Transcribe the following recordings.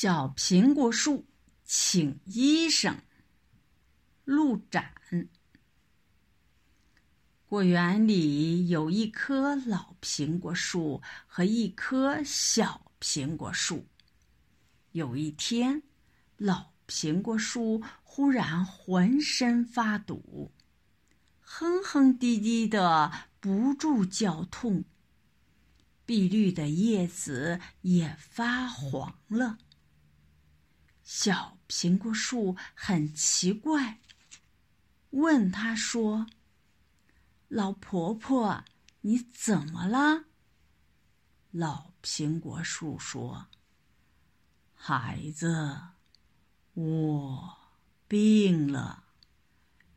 小苹果树请医生。路展。果园里有一棵老苹果树和一棵小苹果树。有一天，老苹果树忽然浑身发堵，哼哼唧唧的，不住叫痛。碧绿的叶子也发黄了。小苹果树很奇怪，问他说：“老婆婆，你怎么了？”老苹果树说：“孩子，我病了，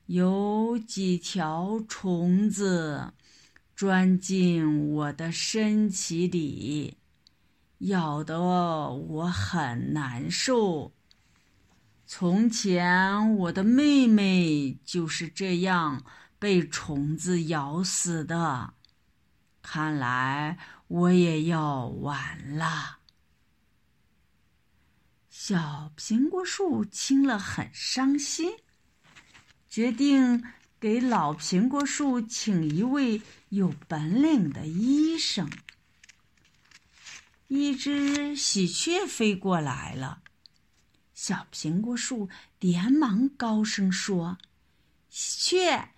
有几条虫子钻进我的身体里，咬得我很难受。”从前，我的妹妹就是这样被虫子咬死的。看来我也要完了。小苹果树听了很伤心，决定给老苹果树请一位有本领的医生。一只喜鹊飞过来了。小苹果树连忙高声说：“喜鹊，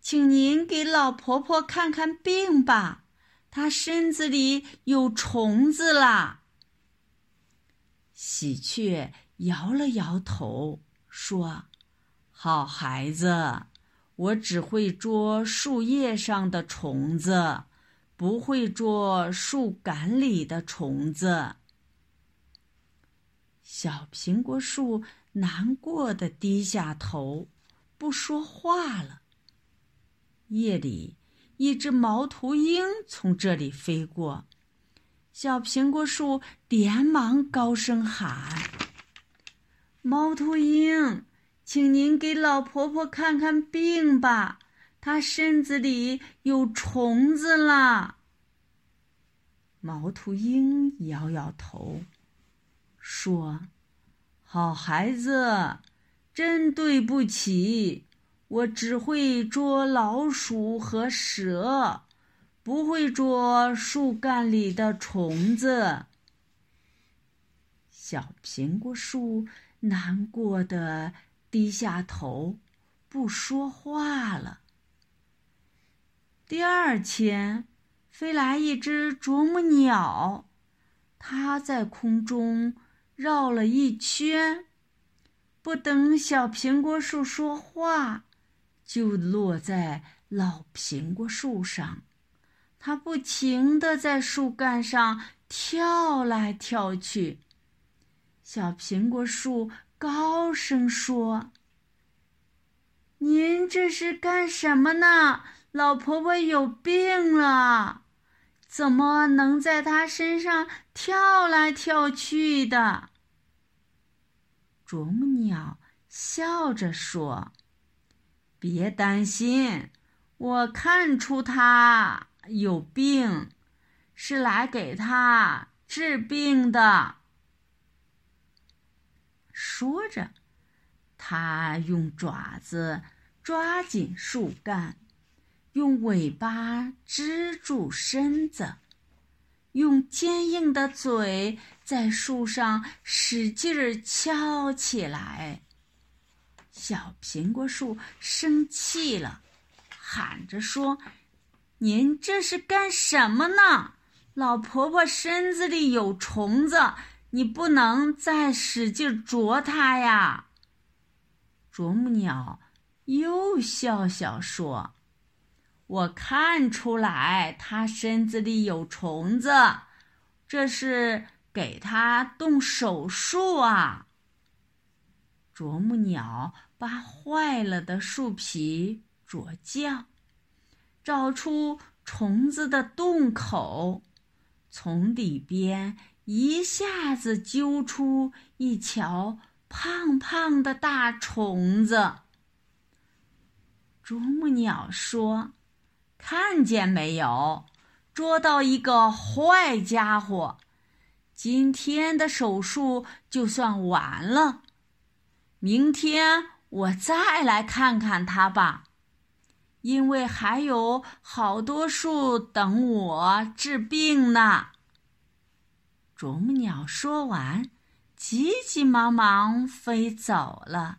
请您给老婆婆看看病吧，她身子里有虫子啦。”喜鹊摇了摇头，说：“好孩子，我只会捉树叶上的虫子，不会捉树干里的虫子。”小苹果树难过的低下头，不说话了。夜里，一只猫头鹰从这里飞过，小苹果树连忙高声喊：“猫头鹰，请您给老婆婆看看病吧，她身子里有虫子啦。”猫头鹰摇摇头。说：“好孩子，真对不起，我只会捉老鼠和蛇，不会捉树干里的虫子。”小苹果树难过的低下头，不说话了。第二天，飞来一只啄木鸟，它在空中。绕了一圈，不等小苹果树说话，就落在老苹果树上。它不停地在树干上跳来跳去。小苹果树高声说：“您这是干什么呢？老婆婆有病了，怎么能在他身上跳来跳去的？”啄木鸟笑着说：“别担心，我看出他有病，是来给他治病的。”说着，他用爪子抓紧树干，用尾巴支住身子。用坚硬的嘴在树上使劲儿敲起来。小苹果树生气了，喊着说：“您这是干什么呢？老婆婆身子里有虫子，你不能再使劲啄它呀！”啄木鸟又笑笑说。我看出来，它身子里有虫子，这是给它动手术啊。啄木鸟把坏了的树皮啄掉，找出虫子的洞口，从里边一下子揪出一条胖胖的大虫子。啄木鸟说。看见没有？捉到一个坏家伙！今天的手术就算完了。明天我再来看看他吧，因为还有好多树等我治病呢。”啄木鸟说完，急急忙忙飞走了。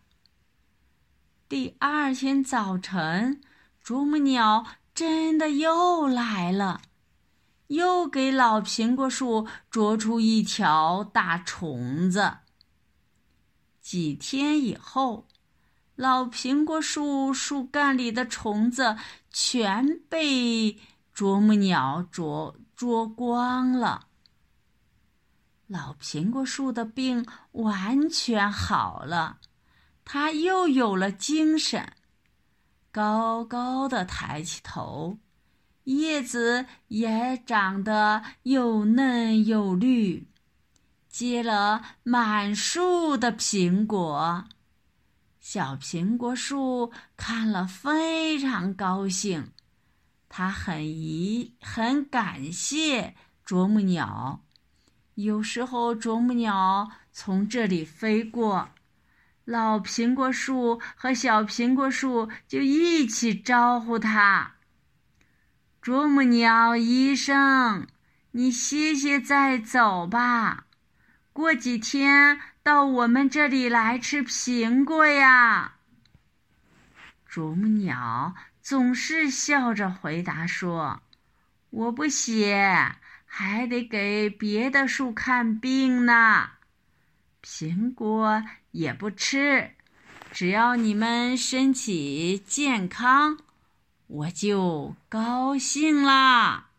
第二天早晨，啄木鸟真的又来了，又给老苹果树啄出一条大虫子。几天以后，老苹果树树干里的虫子全被啄木鸟啄啄光了。老苹果树的病完全好了。它又有了精神，高高的抬起头，叶子也长得又嫩又绿，结了满树的苹果。小苹果树看了非常高兴，它很一很感谢啄木鸟。有时候啄木鸟从这里飞过。老苹果树和小苹果树就一起招呼他：“啄木鸟医生，你歇歇再走吧。过几天到我们这里来吃苹果呀。”啄木鸟总是笑着回答说：“我不歇，还得给别的树看病呢。”苹果也不吃，只要你们身体健康，我就高兴啦。